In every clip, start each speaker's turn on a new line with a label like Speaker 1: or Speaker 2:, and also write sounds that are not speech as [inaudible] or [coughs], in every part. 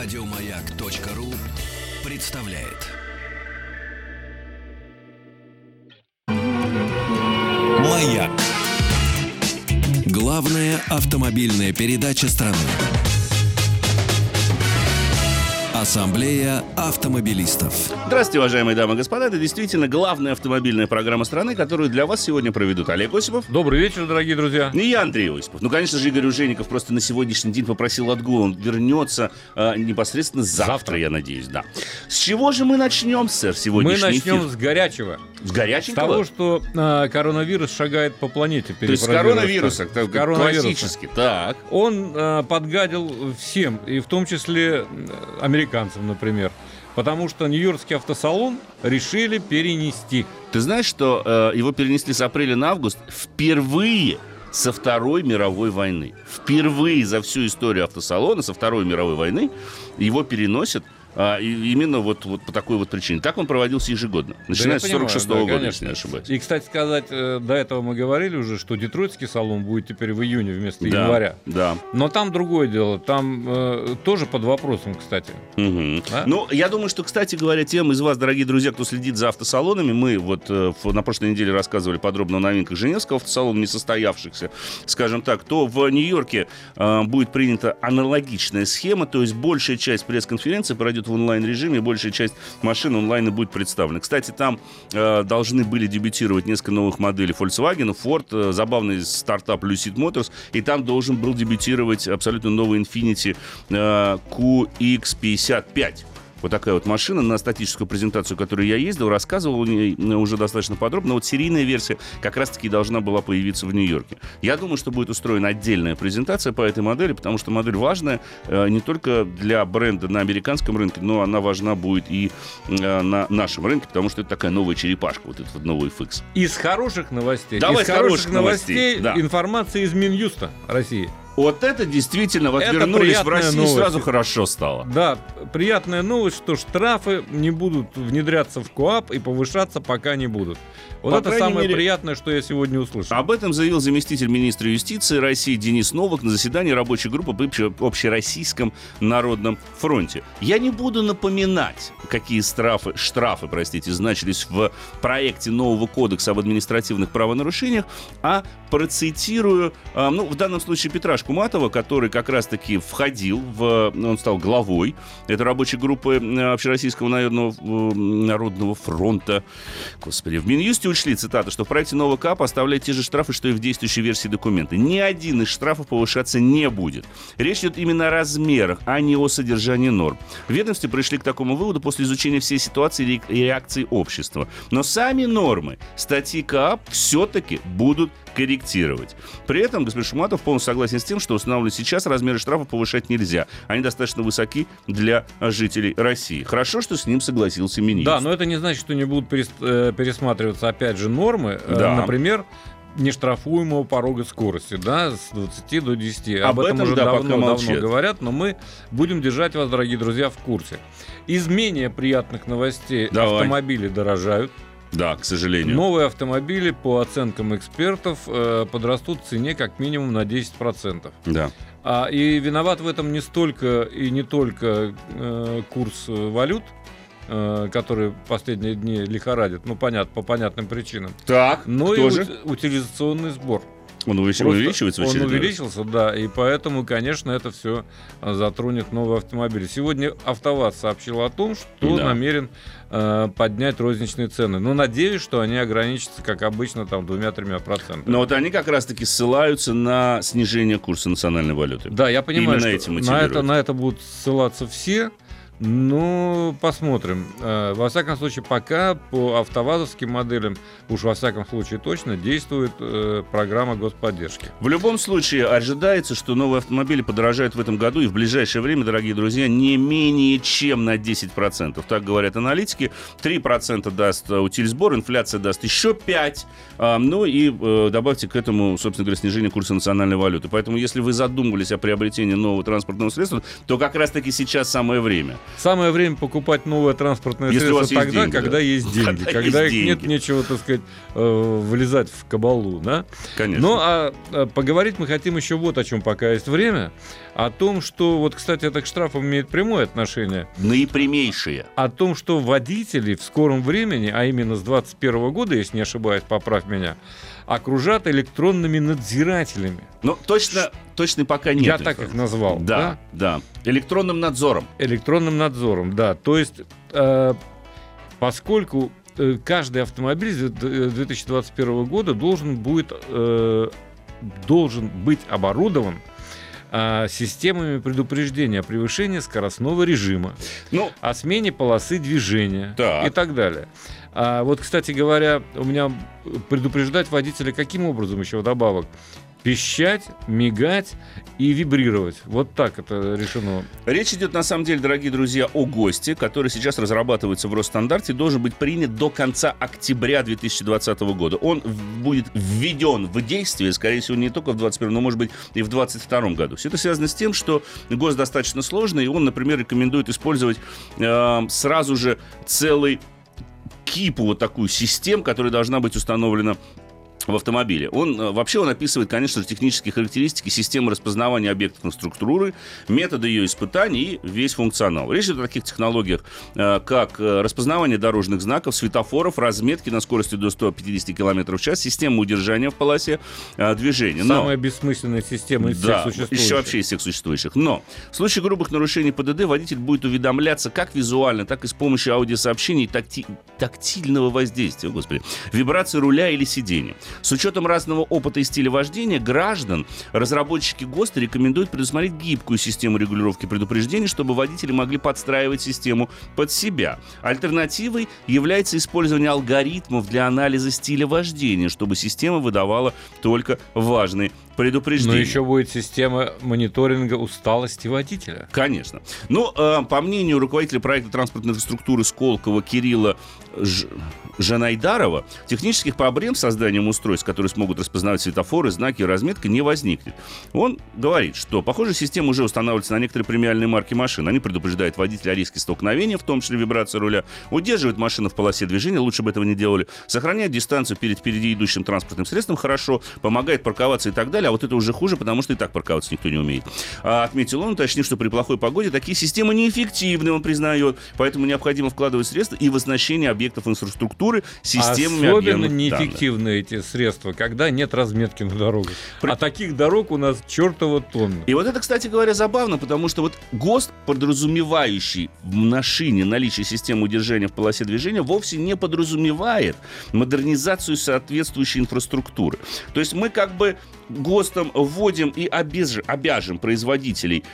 Speaker 1: Радиомаяк.ру представляет. Маяк. Главная автомобильная передача страны. Ассамблея автомобилистов.
Speaker 2: Здравствуйте, уважаемые дамы и господа. Это действительно главная автомобильная программа страны, которую для вас сегодня проведут Олег Осипов.
Speaker 3: Добрый вечер, дорогие друзья.
Speaker 2: И я, Андрей Осипов. Ну, конечно же, Игорь Ужеников просто на сегодняшний день попросил отгул. Он вернется э, непосредственно завтра,
Speaker 3: Завтра.
Speaker 2: я надеюсь, да. С чего же мы начнем, сэр,
Speaker 3: Мы
Speaker 2: сегодняшний
Speaker 3: начнем
Speaker 2: эфир?
Speaker 3: с горячего.
Speaker 2: С
Speaker 3: С
Speaker 2: горяченького?
Speaker 3: того, что а, коронавирус шагает по планете.
Speaker 2: То есть с коронавируса,
Speaker 3: так. С коронавируса.
Speaker 2: классически. Так.
Speaker 3: Он а, подгадил всем, и в том числе м, американцам, например. Потому что Нью-Йоркский автосалон решили перенести.
Speaker 2: Ты знаешь, что э, его перенесли с апреля на август впервые со Второй мировой войны. Впервые за всю историю автосалона со Второй мировой войны его переносят а, и- именно вот, вот по такой вот причине. Так он проводился ежегодно, начиная
Speaker 3: Да,
Speaker 2: с
Speaker 3: я понимаю,
Speaker 2: 46
Speaker 3: да,
Speaker 2: года,
Speaker 3: конечно.
Speaker 2: если не ошибаюсь.
Speaker 3: И, кстати сказать, э, до этого мы говорили уже, что Детройтский салон будет теперь в июне вместо
Speaker 2: Да,
Speaker 3: января.
Speaker 2: Да.
Speaker 3: Но там другое дело. Там э, тоже под вопросом, кстати.
Speaker 2: Мгм.
Speaker 3: Да?
Speaker 2: Ну, я думаю, что, кстати говоря, тем из вас, дорогие друзья, кто следит за автосалонами, мы вот э, на прошлой неделе рассказывали подробно о новинках Женевского автосалона, не состоявшихся, скажем так, то в Нью-Йорке э, будет принята аналогичная схема, то есть большая часть пресс-конференции пройдет в онлайн-режиме, большая часть машин онлайн и будет представлена. Кстати, там э, должны были дебютировать несколько новых моделей Volkswagen, Ford, э, забавный стартап Lucid Motors, и там должен был дебютировать абсолютно новый Infiniti э, QX55. Вот такая вот машина на статическую презентацию, которую я ездил, рассказывал э, уже достаточно подробно. Вот серийная версия как раз-таки должна была появиться в Нью-Йорке. Я думаю, что будет устроена отдельная презентация по этой модели, потому что модель важная э, не только для бренда на американском рынке, но она важна будет и э, на нашем рынке, потому что это такая новая черепашка, вот этот новый FX.
Speaker 3: Из хороших новостей.
Speaker 2: Давай
Speaker 3: из
Speaker 2: с хороших новостей, да.
Speaker 3: информация из Минюста России.
Speaker 2: Вот это действительно, вот
Speaker 3: Это
Speaker 2: вернулись в Россию,
Speaker 3: новость.
Speaker 2: сразу хорошо стало.
Speaker 3: Да, приятная новость, что штрафы не будут внедряться в КОАП и повышаться пока не будут. Вот
Speaker 2: По
Speaker 3: это самое
Speaker 2: мере-
Speaker 3: приятное, что я сегодня услышал.
Speaker 2: Об этом заявил заместитель министра юстиции России Денис Новак на заседании рабочей группы обще- Общероссийском народном фронте. Я не буду напоминать, какие штрафы, штрафы простите, значились в проекте нового кодекса об административных правонарушениях, а процитирую, а, ну, в данном случае Петра Шкуматова, который как раз-таки входил в... Он стал главой этой рабочей группы э, Общероссийского народного, э, народного фронта. Господи, в Минюсте учли, цитата, что в проекте нового КАП оставляют те же штрафы, что и в действующей версии документа. Ни один из штрафов повышаться не будет. Речь идет именно о размерах, а не о содержании норм. В ведомстве пришли к такому выводу после изучения всей ситуации и ре- и реакции общества. Но сами нормы статьи КАП все-таки будут корректировать. При этом господин Шуматов полностью согласен с тем, что устанавливать сейчас размеры штрафов повышать нельзя. Они достаточно высоки для жителей России. Хорошо, что с ним согласился министр.
Speaker 3: Да, но это не значит, что не будут э, пересматриваться опять же нормы. Э,
Speaker 2: Да.
Speaker 3: Например, нештрафуемого порога скорости, да, с 20 до 10.
Speaker 2: Об этом,
Speaker 3: уже
Speaker 2: да,
Speaker 3: давно, давно говорят, но мы будем держать вас, дорогие друзья, в курсе. Из менее приятных новостей
Speaker 2: Давай.
Speaker 3: автомобили дорожают.
Speaker 2: Да, к сожалению.
Speaker 3: Новые автомобили, по оценкам экспертов, э, подрастут в цене как минимум на 10%.
Speaker 2: Да.
Speaker 3: А, и виноват в этом не столько и не только э, курс э, валют, э, который последние дни лихорадит, ну, понятно, по понятным причинам,
Speaker 2: Так,
Speaker 3: но и
Speaker 2: же?
Speaker 3: ут- утилизационный сбор.
Speaker 2: Он увелич- увеличивается
Speaker 3: Он
Speaker 2: очередной раз?
Speaker 3: увеличился, да, и поэтому, конечно, это все затронет новые автомобили. Сегодня АвтоВАЗ сообщил о том, что
Speaker 2: Да.
Speaker 3: намерен э, поднять розничные цены. Но надеюсь, что они ограничатся, как обычно, там, двумя-тремя процентами.
Speaker 2: Но вот они как раз-таки ссылаются на снижение курса национальной валюты.
Speaker 3: Да, я понимаю,
Speaker 2: Именно
Speaker 3: что
Speaker 2: этим
Speaker 3: на, это, на это будут ссылаться все. Ну, посмотрим. Э, Во всяком случае, пока по автовазовским моделям, уж во всяком случае точно, действует э, программа господдержки.
Speaker 2: В любом случае, ожидается, что новые автомобили подорожают в этом году и в ближайшее время, дорогие друзья, не менее чем на 10%. Так говорят аналитики. 3% даст утильсбор, инфляция даст еще 5%. А, ну и э, добавьте к этому, собственно говоря, снижение курса национальной валюты. Поэтому, если вы задумывались о приобретении нового транспортного средства, то как раз-таки сейчас самое время.
Speaker 3: Самое время покупать новое транспортное
Speaker 2: Если
Speaker 3: средство тогда,
Speaker 2: деньги,
Speaker 3: когда
Speaker 2: да.
Speaker 3: есть [laughs] деньги.
Speaker 2: Когда
Speaker 3: Когда
Speaker 2: есть
Speaker 3: их нет,
Speaker 2: деньги.
Speaker 3: нечего, так сказать, э, влезать в кабалу, да?
Speaker 2: Конечно.
Speaker 3: Ну, а а, поговорить мы хотим еще вот о чем, пока есть время. О том, что, вот, кстати, это к штрафам имеет прямое отношение.
Speaker 2: Наипрямейшие.
Speaker 3: О том, что водители в скором времени, а именно с 2021 года, если не ошибаюсь, поправь меня, окружат электронными надзирателями.
Speaker 2: Ну, точно, точно пока нет.
Speaker 3: Я так их назвал.
Speaker 2: Да, да. Электронным надзором.
Speaker 3: Электронным надзором, да. То есть, э, поскольку э, каждый автомобиль с д- 2021 года должен будет э, должен быть оборудован э, системами предупреждения о превышении скоростного режима,
Speaker 2: Ну,
Speaker 3: о смене полосы движения
Speaker 2: Так.
Speaker 3: и так далее. А вот, кстати говоря, у меня предупреждать водителя каким образом еще вдобавок? Пищать, мигать и вибрировать. Вот так это решено.
Speaker 2: Речь идет, на самом деле, дорогие друзья, о ГОСТе, который сейчас разрабатывается в Росстандарте должен быть принят до конца октября 2020 года. Он будет введен в действие, скорее всего, не только в 2021, но, может быть, и в 2022 году. Все это связано с тем, что ГОСТ достаточно сложный, и он, например, рекомендует использовать э, сразу же целый кипу вот такую систем, которая должна быть установлена в автомобиле. Он э, вообще он описывает, конечно же, технические характеристики системы распознавания объектов инфраструктуры, методы ее испытаний и весь функционал. Речь идет о таких технологиях, э, как э, распознавание дорожных знаков, светофоров, разметки на скорости до 150 км в час, система удержания в полосе движения. Но-
Speaker 3: Самая бессмысленная система из
Speaker 2: да,
Speaker 3: всех существующих.
Speaker 2: еще вообще из всех существующих. Но в случае грубых нарушений ПДД водитель будет уведомляться как визуально, так и с помощью аудиосообщений и такти- тактильного воздействия, господи, вибрации руля или сидения. С учетом разного опыта и стиля вождения граждан, разработчики ГОСТа рекомендуют предусмотреть гибкую систему регулировки предупреждений, чтобы водители могли подстраивать систему под себя. Альтернативой является использование алгоритмов для анализа стиля вождения, чтобы система выдавала только важные
Speaker 3: Но
Speaker 2: предупреждения.
Speaker 3: еще будет система мониторинга усталости водителя.
Speaker 2: Конечно. Ну, э, по мнению руководителя проекта транспортной инфраструктуры Сколково Кирилла Ж- Жанайдарова, технических проблем с созданием устройств, которые смогут распознавать светофоры, знаки и разметка, не возникнет. Он говорит, что, похоже, система уже устанавливается на некоторые премиальные марки машин. Они предупреждают водителя о риске столкновения, в том числе вибрации руля, удерживают машину в полосе движения, лучше бы этого не делали, сохраняют дистанцию перед впереди идущим транспортным средством хорошо, помогает парковаться и так далее, а вот это уже хуже, потому что и так парковаться никто не умеет. А отметил он, уточнив, что при плохой погоде такие системы неэффективны, он признает, поэтому необходимо вкладывать средства и в оснащение объектов инфраструктуры системами
Speaker 3: Особенно
Speaker 2: объемных данных.
Speaker 3: неэффективны эти средства, когда нет разметки на дорогах.
Speaker 2: При-
Speaker 3: А таких дорог у нас чертова тонна.
Speaker 2: И вот это, кстати говоря, забавно, потому что вот ГОСТ, подразумевающий в машине наличие системы удержания в полосе движения, вовсе не подразумевает модернизацию соответствующей инфраструктуры. То есть мы как бы ГОСТом вводим и обяж- обяжем производителей,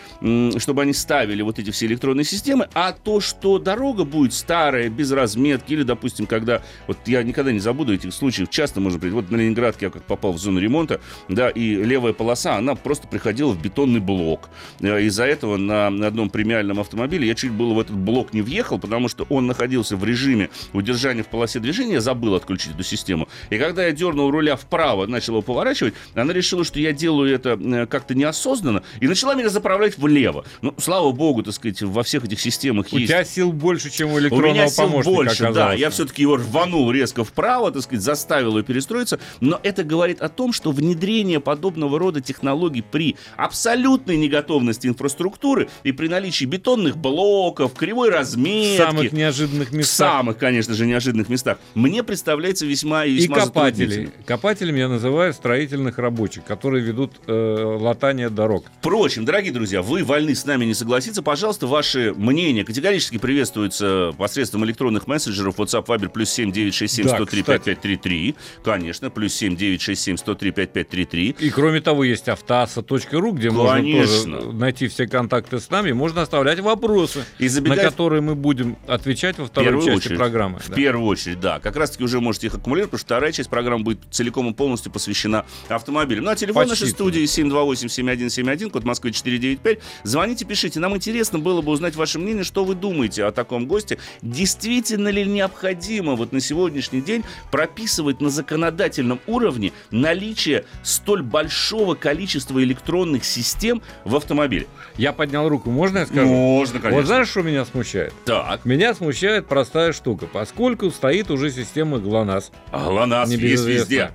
Speaker 2: чтобы они ставили вот эти все электронные системы, а то, что дорога будет старая, без разметки, или, допустим, когда, вот я никогда не забуду этих случаев, часто можно прийти, вот на Ленинградке я как попал в зону ремонта, да, и левая полоса, она просто приходила в бетонный блок. Э, Из-за этого на одном премиальном автомобиле я чуть было в этот блок не въехал, потому что он находился в режиме удержания в полосе движения, я забыл отключить эту систему. И когда я дернул руля вправо, начал его поворачивать, она решила, что я делаю это э, как-то неосознанно, и начала меня заправлять влево. Ну, слава богу, так сказать, во всех этих системах
Speaker 3: У
Speaker 2: есть
Speaker 3: тебя сил больше, чем у
Speaker 2: у
Speaker 3: электронного
Speaker 2: меня сил
Speaker 3: помощника
Speaker 2: больше, да.
Speaker 3: Оказалось.
Speaker 2: Я все-таки его рванул резко вправо, так сказать, заставил ее перестроиться. Но это говорит о том, что внедрение подобного рода технологий при абсолютной неготовности инфраструктуры и при наличии бетонных блоков, кривой
Speaker 3: В
Speaker 2: разметки,
Speaker 3: самых неожиданных
Speaker 2: в
Speaker 3: местах.
Speaker 2: самых, конечно же, неожиданных местах, мне представляется весьма и
Speaker 3: И
Speaker 2: весьма
Speaker 3: копатели.
Speaker 2: затруднительным.
Speaker 3: Копателями я называю строительных рабочих, которые ведут э, латание дорог.
Speaker 2: Впрочем, дорогие друзья, вы вольны с нами не согласиться. Пожалуйста, ваши мнения категорически приветствуются посредством электронных мессенджеров WhatsApp, Viber, плюс 7 967
Speaker 3: Да,
Speaker 2: 103
Speaker 3: кстати.
Speaker 2: 5533. Конечно, плюс 7 967 103 5533.
Speaker 3: И кроме того, есть автоаса.ру, где можно тоже найти все контакты с нами. Можно оставлять вопросы,
Speaker 2: И
Speaker 3: на которые мы будем отвечать во второй
Speaker 2: первую
Speaker 3: части
Speaker 2: очередь.
Speaker 3: программы.
Speaker 2: В
Speaker 3: Да.
Speaker 2: первую очередь, да. Как раз-таки уже можете их аккумулировать, потому что вторая часть программы будет целиком и полностью посвящена автомобилям. Ну, а телефон
Speaker 3: Почти
Speaker 2: нашей студии 728-7171, код Москвы 495. Звоните, пишите. Нам интересно было бы узнать ваше мнение, что вы думаете о таком госте. Действительно ли не необходимо вот на сегодняшний день прописывать на законодательном уровне наличие столь большого количества электронных систем в автомобиле?
Speaker 3: Я поднял руку, можно я скажу?
Speaker 2: Можно, конечно.
Speaker 3: Вот знаешь, что меня смущает?
Speaker 2: Так,
Speaker 3: Меня смущает простая штука, поскольку стоит уже система ГЛОНАСС.
Speaker 2: а ГЛОНАСС есть везде.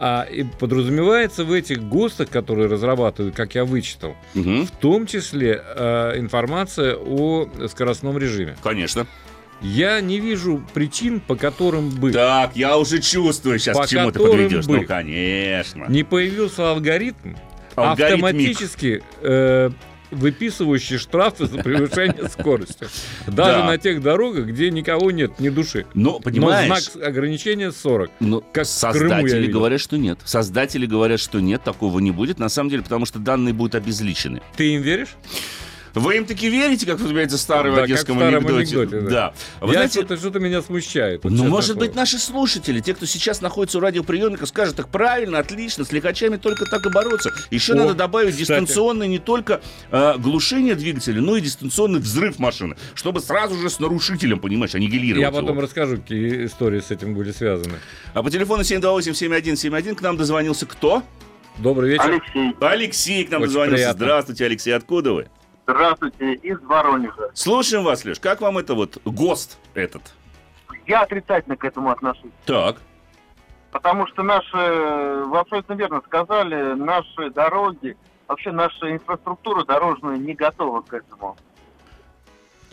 Speaker 3: А и подразумевается в этих ГОСТах, которые разрабатывают, как я вычитал,
Speaker 2: Мгм,
Speaker 3: в том числе э, информация о скоростном режиме.
Speaker 2: Конечно.
Speaker 3: Я не вижу причин, по которым бы
Speaker 2: Так, я уже чувствую сейчас,
Speaker 3: По
Speaker 2: к чему ты подведешь.
Speaker 3: бы
Speaker 2: Ну, конечно.
Speaker 3: не появился алгоритм,
Speaker 2: Алгоритмик.
Speaker 3: автоматически э, выписывающий штрафы за превышение [laughs] скорости. Даже
Speaker 2: Да.
Speaker 3: на тех дорогах, где никого нет, ни души.
Speaker 2: Но,
Speaker 3: Но
Speaker 2: понимаешь,
Speaker 3: знак ограничения 40.
Speaker 2: Ну,
Speaker 3: Как в Крыму я
Speaker 2: создатели говорят, что нет. Создатели говорят, что нет, такого не будет. На самом деле, потому что данные будут обезличены.
Speaker 3: Ты им веришь?
Speaker 2: Вы им таки верите, как называется старый в
Speaker 3: Да, как в
Speaker 2: одесском
Speaker 3: старом
Speaker 2: анекдоте?
Speaker 3: анекдоте, да.
Speaker 2: Вы
Speaker 3: Я
Speaker 2: знаете,
Speaker 3: что-то, что-то меня смущает. вот
Speaker 2: ну, может
Speaker 3: слово.
Speaker 2: быть, наши слушатели, те, кто сейчас находится у радиоприемника, скажут, так правильно, отлично, с лихачами только так и бороться. Еще
Speaker 3: О,
Speaker 2: надо добавить
Speaker 3: кстати.
Speaker 2: дистанционное не только э, глушение двигателя, но и дистанционный взрыв машины, чтобы сразу же с нарушителем, понимаешь, аннигилировать
Speaker 3: Я
Speaker 2: его.
Speaker 3: потом расскажу, какие истории с этим были связаны.
Speaker 2: А по телефону 728-7171 к нам дозвонился кто?
Speaker 3: Добрый вечер.
Speaker 4: Алексей,
Speaker 2: Алексей к нам
Speaker 3: Очень
Speaker 2: дозвонился.
Speaker 3: приятно.
Speaker 2: Здравствуйте, Алексей, откуда вы?
Speaker 4: Здравствуйте, из Воронежа.
Speaker 2: Слушаем вас, Леш. Как вам это вот ГОСТ этот?
Speaker 4: Я отрицательно к этому отношусь.
Speaker 2: Так.
Speaker 4: Потому что наши, вы абсолютно верно сказали, наши дороги, вообще наша инфраструктура дорожная не готова к этому.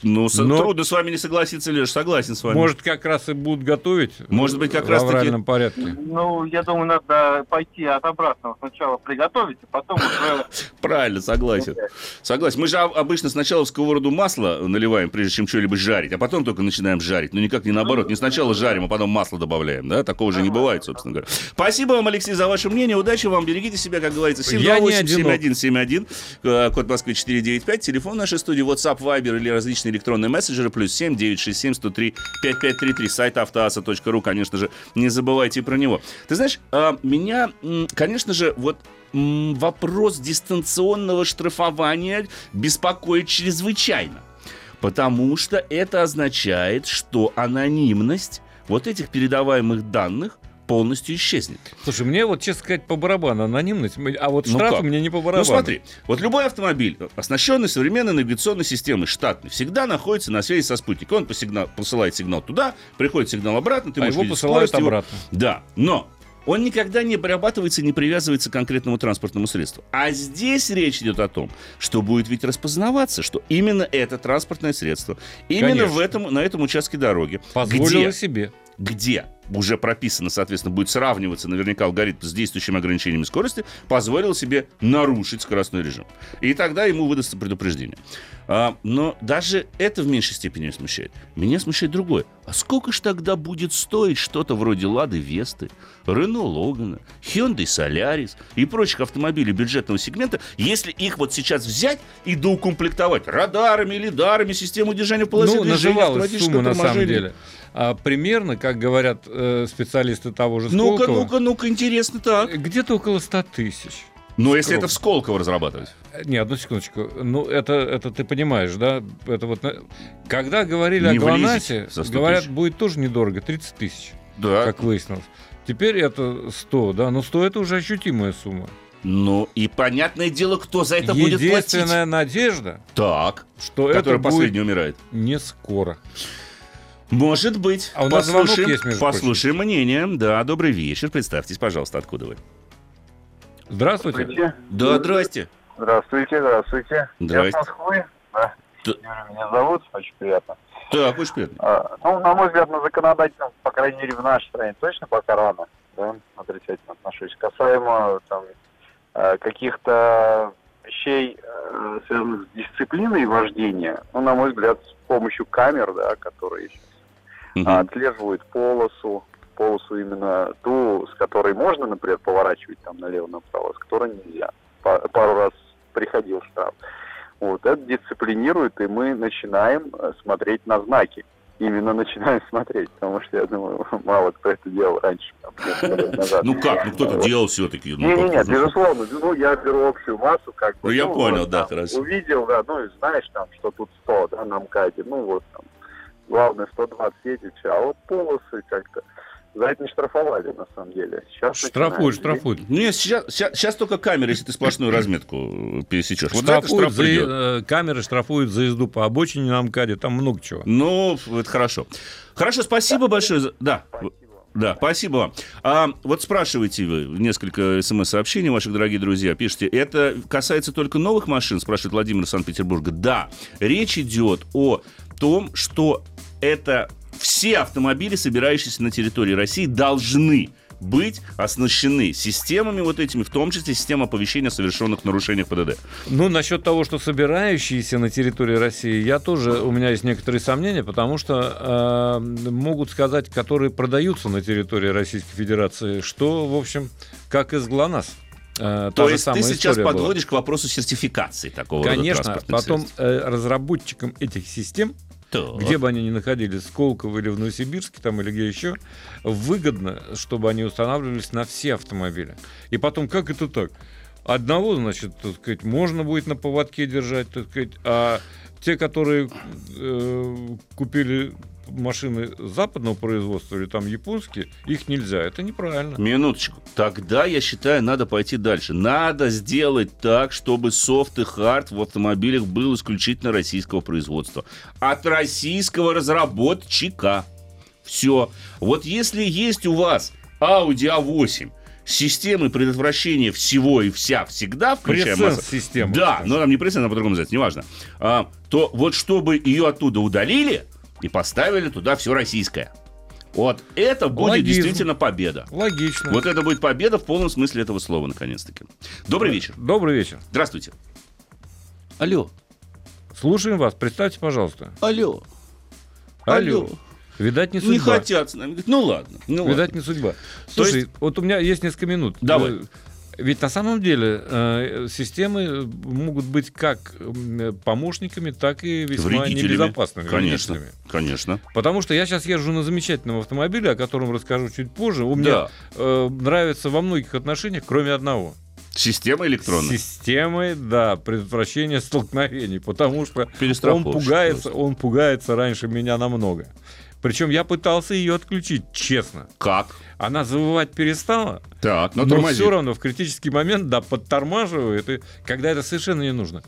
Speaker 2: Ну,
Speaker 3: Но-
Speaker 2: трудно с вами не согласиться, Леш. Согласен с вами.
Speaker 3: Может, как раз и будут готовить
Speaker 2: Может быть, как
Speaker 3: в
Speaker 2: раз таки-
Speaker 3: авральном порядке.
Speaker 4: Ну, я думаю, надо пойти от обратного. Сначала приготовить, а потом уже... [laughs]
Speaker 2: Правильно, согласен. Согласен. Мы же об- обычно сначала в сковороду масло наливаем, прежде чем что-либо жарить, а потом только начинаем жарить. Ну, никак не наоборот. Не сначала жарим, а потом масло добавляем. Да? Такого же не бывает, собственно говоря. Спасибо вам, Алексей, за ваше мнение. Удачи вам. Берегите себя, как говорится.
Speaker 3: Я не
Speaker 2: 728-7171, э, код Москвы 495, телефон нашей студии, WhatsApp, Viber или различные электронные мессенджеры, плюс 7 967 103 5533, сайт автоаса.ру, конечно же, не забывайте про него. Ты знаешь, а, меня, конечно же, вот вопрос дистанционного штрафования беспокоит чрезвычайно. Потому что это означает, что анонимность вот этих передаваемых данных полностью исчезнет.
Speaker 3: Слушай, мне вот, честно сказать, по барабану анонимность, а вот
Speaker 2: Ну
Speaker 3: штрафы
Speaker 2: как?
Speaker 3: мне не по
Speaker 2: Ну
Speaker 3: барабану.
Speaker 2: смотри, вот любой автомобиль, оснащенный современной навигационной системой, штатный, всегда находится на связи со спутником. Он посигнал- посылает сигнал туда, приходит сигнал обратно, ты
Speaker 3: а
Speaker 2: можешь
Speaker 3: его посылают
Speaker 2: скорость его.
Speaker 3: обратно.
Speaker 2: Да, но он никогда не обрабатывается, не привязывается к конкретному транспортному средству. А здесь речь идет о том, что будет ведь распознаваться, что именно это транспортное средство, именно
Speaker 3: Конечно.
Speaker 2: в этом, на этом участке дороги,
Speaker 3: Позволила
Speaker 2: где,
Speaker 3: себе.
Speaker 2: где уже прописано, соответственно, будет сравниваться наверняка алгоритм с действующими ограничениями скорости, позволил себе нарушить скоростной режим. И тогда ему выдастся предупреждение. А, но даже это в меньшей степени смущает. Меня смущает другое. А сколько ж тогда будет стоить что-то вроде Лады Весты, Рено Логана, Hyundai Солярис и прочих автомобилей бюджетного сегмента, если их вот сейчас взять и доукомплектовать радарами, лидарами, системой удержания в полосе
Speaker 3: Ну,
Speaker 2: движения,
Speaker 3: сумма на самом деле. А, примерно, как говорят э, специалисты того же
Speaker 2: Ну-ка,
Speaker 3: Сколково,
Speaker 2: ну-ка, ну-ка, интересно так.
Speaker 3: где-то около 100 тысяч.
Speaker 2: Но если
Speaker 3: Скромно.
Speaker 2: это в Сколково разрабатывать.
Speaker 3: Э, Не, одну секундочку. Ну, это, это ты понимаешь, да? Это вот, на- когда говорили
Speaker 2: Не
Speaker 3: о ГЛОНАССе,
Speaker 2: за 100
Speaker 3: говорят,
Speaker 2: тысяч.
Speaker 3: будет тоже недорого, 30 тысяч,
Speaker 2: Да.
Speaker 3: как выяснилось. Теперь это 100, да? Но 100 это уже ощутимая сумма.
Speaker 2: Ну, и понятное дело, кто за это будет платить.
Speaker 3: Единственная надежда,
Speaker 2: Так,
Speaker 3: что это
Speaker 2: который
Speaker 3: будет
Speaker 2: последний умирает.
Speaker 3: не скоро.
Speaker 2: Может быть.
Speaker 3: А у нас
Speaker 2: послушаем,
Speaker 3: есть, между
Speaker 2: послушаем мнение. Да, добрый вечер. Представьтесь, пожалуйста, откуда вы.
Speaker 3: Здравствуйте.
Speaker 2: Да, здрасте.
Speaker 4: Здравствуйте, здравствуйте.
Speaker 2: Здрасте.
Speaker 4: Я с Москвы. Да. Юрий меня зовут, очень приятно.
Speaker 2: Так, очень приятно.
Speaker 4: А, ну, на мой взгляд, на законодательном, по крайней мере, в нашей стране точно пока рано. Да, отрицательно отношусь. Касаемо там э, каких-то вещей, э, связанных с дисциплиной вождения, ну, на мой взгляд, с помощью камер, да, которые сейчас А, отслеживают полосу, полосу именно ту, с которой можно, например, поворачивать там налево-направо, с которой нельзя. Па- пару раз приходил штраф. Вот, это дисциплинирует, и мы начинаем э, смотреть на знаки. Именно начинаем [laughs] смотреть, потому что, я думаю, [laughs] мало кто это делал раньше.
Speaker 2: Ну как, ну кто-то делал все-таки. Ну,
Speaker 4: Не, не,
Speaker 2: как,
Speaker 4: нет,
Speaker 2: ну,
Speaker 4: безусловно, ну я беру общую массу, как бы.
Speaker 2: Ну, я понял,
Speaker 4: вот,
Speaker 2: да, хорошо.
Speaker 4: Увидел, да, ну и знаешь там, что тут 100, да, на МКАДе, ну вот там главное 120 едет, а вот полосы как-то за это не штрафовали, на самом деле. Сейчас
Speaker 3: штрафуют, штрафуют.
Speaker 2: Нет, сейчас, сейчас, сейчас только камеры, если ты сплошную разметку пересечешь.
Speaker 3: Вот штрафуют за, за, э, камеры штрафуют за езду по обочине на МКАДе, там много чего.
Speaker 2: Ну, это хорошо. Хорошо, спасибо да, большое. За... Да. Спасибо. Да, спасибо вам. А вот спрашиваете вы несколько смс-сообщений, ваших дорогие друзья, пишите, это касается только новых машин, спрашивает Владимир из Санкт-Петербурга. Да, речь идет о том, что это все автомобили, собирающиеся на территории России, должны быть оснащены системами вот этими, в том числе система оповещения о совершенных нарушениях ПДД.
Speaker 3: Ну, насчет того, что собирающиеся на территории России, я тоже, у меня есть некоторые сомнения, потому что э, могут сказать, которые продаются на территории Российской Федерации, что, в общем, как из ГЛОНАСС.
Speaker 2: Э, То есть ты сейчас подводишь была. к вопросу сертификации такого
Speaker 3: Конечно, потом э, разработчикам этих систем так. где бы они ни находились, в Сколково или в Новосибирске, там или где еще, выгодно, чтобы они устанавливались на все автомобили. И потом, как это так? Одного, значит, так сказать, можно будет на поводке держать, так сказать, а те, которые э, купили машины западного производства или там японские, их нельзя. Это неправильно.
Speaker 2: Минуточку. Тогда, я считаю, надо пойти дальше. Надо сделать так, чтобы софт и хард в автомобилях был исключительно российского производства. От российского разработчика. Все. Вот если есть у вас Audi A8, системы предотвращения всего и вся всегда,
Speaker 3: включая массу... систему.
Speaker 2: Да, но там не пресенс, а по-другому называется, неважно. А, то вот чтобы ее оттуда удалили, и поставили туда все российское. Вот это будет Логизм. действительно победа.
Speaker 3: Логично.
Speaker 2: Вот это будет победа в полном смысле этого слова, наконец-таки. Добрый вечер.
Speaker 3: Добрый вечер.
Speaker 2: Здравствуйте. Алло.
Speaker 3: Слушаем вас. Представьте, пожалуйста.
Speaker 2: Алло.
Speaker 3: Алло. Алло. Видать, не судьба.
Speaker 2: Не хотят с нами. Ну ладно. Ну,
Speaker 3: Видать, ладно. не судьба. Слушай, есть... вот у меня есть несколько минут.
Speaker 2: Давай.
Speaker 3: Ведь на самом деле э, системы могут быть как помощниками, так и весьма небезопасными.
Speaker 2: Конечно, вредителями. конечно.
Speaker 3: Потому что я сейчас езжу на замечательном автомобиле, о котором расскажу чуть позже. У меня э, нравится во многих отношениях, кроме одного.
Speaker 2: Система электронная?
Speaker 3: Системой, да, предотвращения столкновений, потому что он пугается, он пугается раньше меня намного. Причем я пытался ее отключить, честно.
Speaker 2: Как?
Speaker 3: Она завывать перестала,
Speaker 2: так, но,
Speaker 3: но все равно в критический момент, да, подтормаживает, и, когда это совершенно не нужно.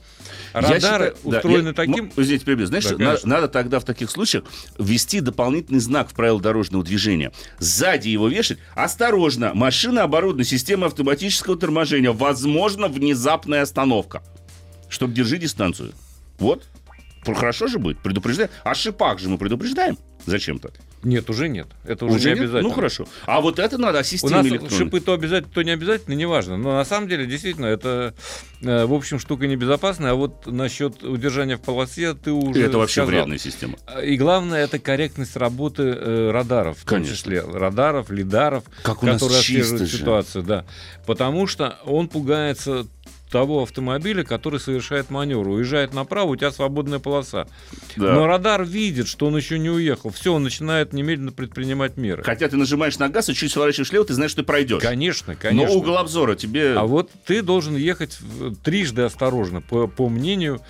Speaker 3: Радары считаю, устроены да, таким...
Speaker 2: Я, извините, перебью. Знаешь, да, надо, надо тогда в таких случаях ввести дополнительный знак в правила дорожного движения. Сзади его вешать. Осторожно, машина оборудована системой автоматического торможения. Возможно, внезапная остановка. Чтоб держи дистанцию. Вот. Хорошо же будет, предупреждаем. О шипах же мы предупреждаем зачем-то.
Speaker 3: Нет, уже нет. Это уже, уже не нет? обязательно.
Speaker 2: Ну хорошо. А вот это надо, а системе
Speaker 3: У нас электронной? шипы то обязательно, то не обязательно, неважно. Но на самом деле, действительно, это, э, в общем, штука небезопасная. А вот насчет удержания в полосе ты уже
Speaker 2: Это вообще
Speaker 3: сказал.
Speaker 2: вредная система.
Speaker 3: И главное, это корректность работы э, радаров. В том Конечно. числе радаров, лидаров,
Speaker 2: как у нас
Speaker 3: которые
Speaker 2: отслеживают
Speaker 3: ситуацию. Да. Потому что он пугается того автомобиля, который совершает маневр. Уезжает направо, у тебя свободная полоса. Да. Но радар видит, что он еще не уехал. Все, он начинает немедленно предпринимать меры.
Speaker 2: Хотя ты нажимаешь на газ и чуть сворачиваешь влево, ты знаешь, что ты пройдешь.
Speaker 3: Конечно, конечно.
Speaker 2: Но угол обзора тебе...
Speaker 3: А вот ты должен ехать трижды осторожно, по, по мнению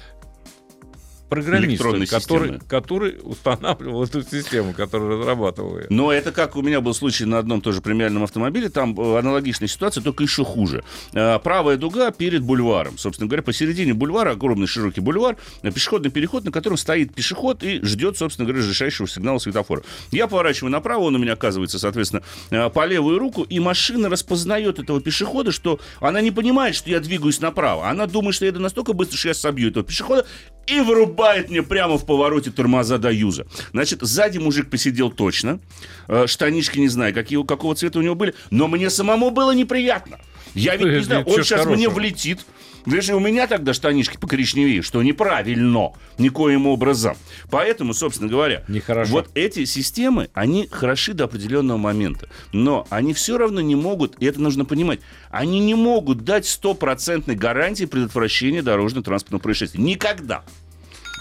Speaker 3: программиста, который, который устанавливал эту систему, которую разрабатывал ее.
Speaker 2: Но это как у меня был случай на одном тоже премиальном автомобиле, там э, аналогичная ситуация, только еще хуже. Э, правая дуга перед бульваром. Собственно говоря, посередине бульвара, огромный широкий бульвар, э, пешеходный переход, на котором стоит пешеход и ждет, собственно говоря, разрешающего сигнала светофора. Я поворачиваю направо, он у меня оказывается, соответственно, по левую руку, и машина распознает этого пешехода, что она не понимает, что я двигаюсь направо. Она думает, что я еду настолько быстро, что я собью этого пешехода, и врубает мне прямо в повороте тормоза до юза. Значит, сзади мужик посидел точно. Э, штанишки не знаю, какие, какого цвета у него были. Но мне самому было неприятно. Я ведь не знаю, он сейчас мне влетит. Даже у меня тогда штанишки покоричневее, что неправильно никоим образом. Поэтому, собственно говоря,
Speaker 3: Нехорошо.
Speaker 2: вот эти системы, они хороши до определенного момента. Но они все равно не могут, и это нужно понимать, они не могут дать стопроцентной гарантии предотвращения дорожно-транспортного происшествия. Никогда.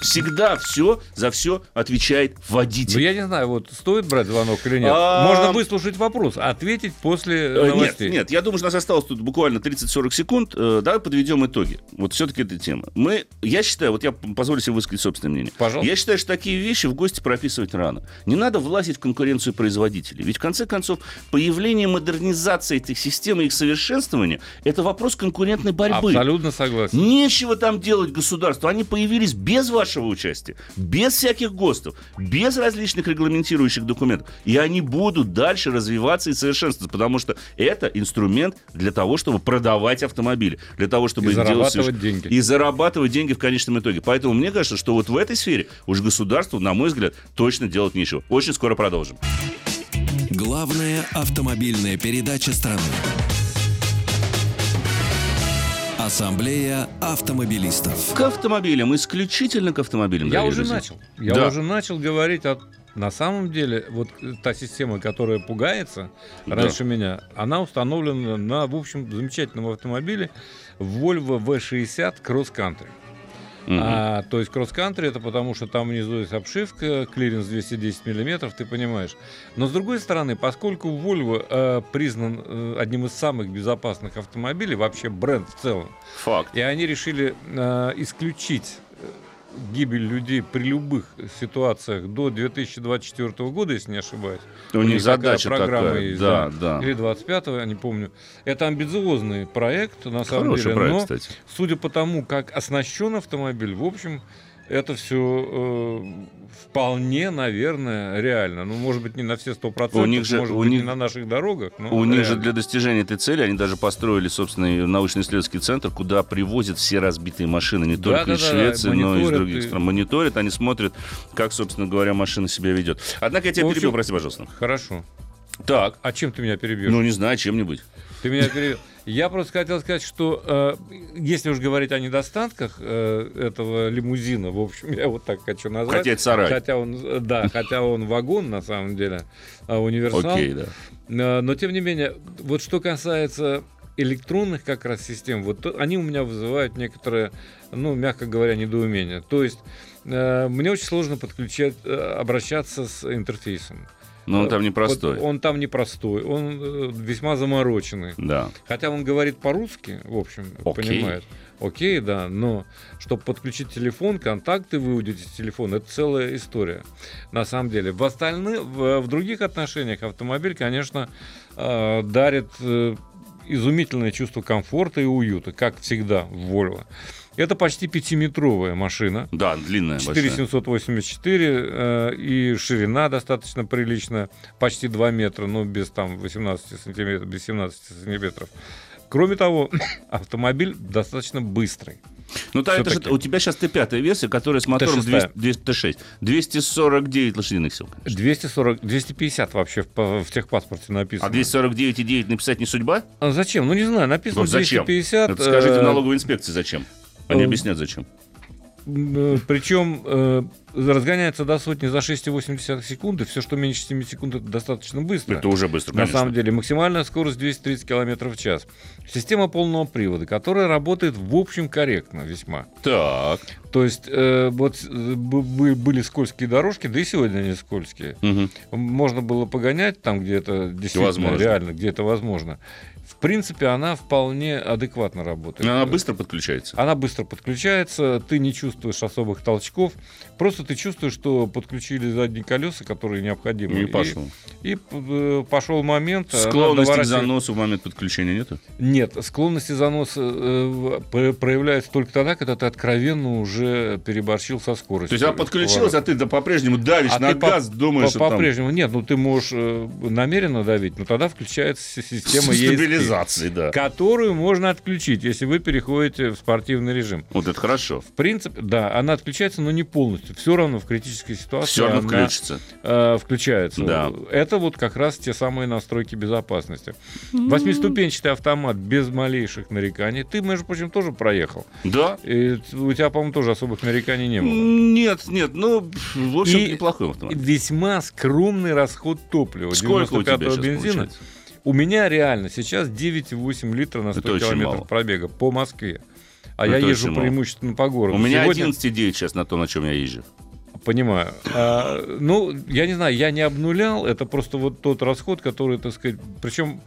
Speaker 2: Всегда все за все отвечает
Speaker 3: Ну,
Speaker 2: водитель.
Speaker 3: я не знаю, вот стоит брать звонок или нет.
Speaker 2: А,
Speaker 3: Можно выслушать вопрос, ответить после
Speaker 2: Э, Нет,
Speaker 3: новостей.
Speaker 2: нет, я думаю, что у нас осталось тут буквально 30-40 секунд. Э, Давай подведем итоги. Вот все-таки эта тема. Мы, я считаю, вот я позволю себе высказать собственное мнение.
Speaker 3: Пожалуйста.
Speaker 2: Я считаю, что такие вещи в гости прописывать рано. Не надо влазить в конкуренцию производителей. Ведь, в конце концов, появление модернизации этих систем и их совершенствования – это вопрос конкурентной борьбы.
Speaker 3: Абсолютно согласен.
Speaker 2: Нечего там делать государству. Они появились без вашего участия, без всяких ГОСТов, без различных регламентирующих документов. И они будут дальше развиваться и совершенствоваться, потому что это инструмент для того, чтобы продавать автомобили, для того, чтобы
Speaker 3: И
Speaker 2: их делать
Speaker 3: зарабатывать
Speaker 2: соверш-
Speaker 3: деньги.
Speaker 2: И зарабатывать деньги в конечном итоге. Поэтому мне кажется, что вот в этой сфере уж государству, на мой взгляд, точно делать нечего. Очень скоро продолжим.
Speaker 1: Главная автомобильная передача страны. Ассамблея автомобилистов.
Speaker 2: К автомобилям, исключительно к автомобилям.
Speaker 3: Я уже
Speaker 2: друзья.
Speaker 3: начал. Я
Speaker 2: Да.
Speaker 3: уже начал говорить о... На самом деле, вот э, та система, которая пугается
Speaker 2: Да.
Speaker 3: раньше меня, она установлена на, в общем, замечательном автомобиле Volvo V60 Cross Country.
Speaker 2: Мгм.
Speaker 3: А, то есть cross-country это потому, что там внизу есть обшивка, клиренс 210 миллиметров, ты понимаешь. Но с другой стороны, поскольку Volvo э, признан э, одним из самых безопасных автомобилей, вообще бренд в целом,
Speaker 2: Факт.
Speaker 3: и они решили э, исключить гибель людей при любых ситуациях до 2024 года, если не ошибаюсь.
Speaker 2: У них
Speaker 3: такая
Speaker 2: задача
Speaker 3: программа
Speaker 2: такая.
Speaker 3: есть,
Speaker 2: да, да.
Speaker 3: Или 25-го, я не помню. Это амбициозный проект, на самом
Speaker 2: Хороший
Speaker 3: деле.
Speaker 2: проект,
Speaker 3: но
Speaker 2: кстати.
Speaker 3: судя по тому, как оснащен автомобиль, в общем, это все вполне, наверное, реально. Ну, может быть, не на все сто процентов,
Speaker 2: же-
Speaker 3: может
Speaker 2: у
Speaker 3: быть,
Speaker 2: них-
Speaker 3: не на наших дорогах. но
Speaker 2: У них же
Speaker 3: реально.
Speaker 2: для достижения этой цели они даже построили собственный научно-исследовательский центр, куда привозят все разбитые машины, не только из
Speaker 3: Да-да-да,
Speaker 2: Швеции, но и из других
Speaker 3: и-
Speaker 2: стран. Мониторят, они смотрят, как, собственно говоря, машина себя ведет. Однако я тебя
Speaker 3: общем-
Speaker 2: перебил, прости, пожалуйста.
Speaker 3: Хорошо.
Speaker 2: Так,
Speaker 3: А чем ты меня перебьешь?
Speaker 2: ну не знаю, чем-нибудь.
Speaker 3: Ты меня перебил. [laughs] Я просто хотел сказать, что э, если уж говорить о недостатках э, этого лимузина, в общем, я вот так хочу назвать.
Speaker 2: Хотя это сарай.
Speaker 3: Хотя он, да, хотя он вагон на самом деле, а универсал.
Speaker 2: Окей, да.
Speaker 3: Э, Но тем не менее, вот что касается электронных как раз систем, вот они у меня вызывают некоторое, ну, мягко говоря, недоумение. То есть э, мне очень сложно подключать, э, обращаться с интерфейсом.
Speaker 2: Но он
Speaker 3: Э,
Speaker 2: там непростой.
Speaker 3: вот он там непростой, он э, весьма замороченный.
Speaker 2: Да.
Speaker 3: Хотя он говорит по-русски, в общем,
Speaker 2: Окей.
Speaker 3: понимает. Окей, да, но чтобы подключить телефон, контакты выудить из телефона, это целая история. На самом деле. В остальных, в, в других отношениях автомобиль, конечно, э, дарит э, изумительное чувство комфорта и уюта, как всегда в Volvo. Это почти пятиметровая машина.
Speaker 2: Да, длинная, большая.
Speaker 3: 4784 э, и ширина достаточно приличная, почти 2 метра, но без там 18 сантиметров, без 17 сантиметров. Кроме того, [coughs] автомобиль достаточно быстрый.
Speaker 2: Ну, да, это же, у тебя сейчас Т5 версия, которая с мотором
Speaker 3: Т6.
Speaker 2: 200, 206. 249 лошадиных сил. конечно.
Speaker 3: 240, 250 вообще в, в техпаспорте написано.
Speaker 2: А 249,9 написать не судьба?
Speaker 3: А зачем? Ну не знаю, написано
Speaker 2: Вот зачем?
Speaker 3: 250.
Speaker 2: Это скажите в
Speaker 3: э,
Speaker 2: налоговой инспекции зачем. Они
Speaker 3: э,
Speaker 2: объяснят зачем.
Speaker 3: М, Причем э, разгоняется до сотни за 6,8 секунды. Все, что меньше 7 секунд, это достаточно быстро.
Speaker 2: Это уже быстро,
Speaker 3: На
Speaker 2: конечно.
Speaker 3: самом деле максимальная скорость 230 км в час. Система полного привода, которая работает в общем корректно весьма.
Speaker 2: Так.
Speaker 3: То есть э, вот э, были скользкие дорожки, да и сегодня они скользкие.
Speaker 2: Мгм.
Speaker 3: Можно было погонять там, где это действительно
Speaker 2: Возможно.
Speaker 3: реально, где это возможно. В принципе, она вполне адекватно работает.
Speaker 2: Но Она быстро подключается.
Speaker 3: Она быстро подключается, ты не чувствуешь особых толчков, просто ты чувствуешь, что подключили задние колеса, которые необходимы.
Speaker 2: И пошло.
Speaker 3: И, э, пошел момент. она
Speaker 2: Склонности к
Speaker 3: доворачивает-
Speaker 2: заносу в момент подключения нету?
Speaker 3: Нет, склонности заноса э, п- проявляются только тогда, когда ты откровенно уже переборщил со
Speaker 2: То
Speaker 3: скоростью.
Speaker 2: есть она подключилась, а ты да по-прежнему давишь
Speaker 3: А
Speaker 2: на
Speaker 3: ты по-
Speaker 2: газ, думаешь,
Speaker 3: По-
Speaker 2: что там
Speaker 3: По-прежнему нет, ну ты можешь э, намеренно давить, но тогда включается си- система ESP,
Speaker 2: стабилизации, да.
Speaker 3: которую можно отключить, если вы переходите в спортивный режим.
Speaker 2: Вот это хорошо.
Speaker 3: В принципе, да, она отключается, но не полностью. Все равно в критической ситуации
Speaker 2: Все равно
Speaker 3: она,
Speaker 2: включится.
Speaker 3: э, включается.
Speaker 2: Да.
Speaker 3: Это вот как раз те самые настройки безопасности. Восьмиступенчатый автомат без малейших нареканий. Ты, между прочим, тоже проехал.
Speaker 2: Да?
Speaker 3: И у тебя, по-моему, тоже особых нареканий не было.
Speaker 2: Нет, нет, ну, в общем,
Speaker 3: И-
Speaker 2: неплохой автомобиль.
Speaker 3: Весьма скромный расход топлива.
Speaker 2: Сколько у тебя
Speaker 3: 95-го
Speaker 2: сейчас
Speaker 3: бензина.
Speaker 2: получается?
Speaker 3: У меня реально сейчас 9,8 литра на 100
Speaker 2: Это очень
Speaker 3: километров пробега по Москве. А
Speaker 2: Это
Speaker 3: я езжу
Speaker 2: мало.
Speaker 3: преимущественно по городу.
Speaker 2: У меня
Speaker 3: Сегодня-
Speaker 2: 11,9 сейчас на том, на чем я езжу.
Speaker 3: Понимаю. А, ну, я не знаю, я не обнулял, это просто вот тот расход, который, так сказать, причем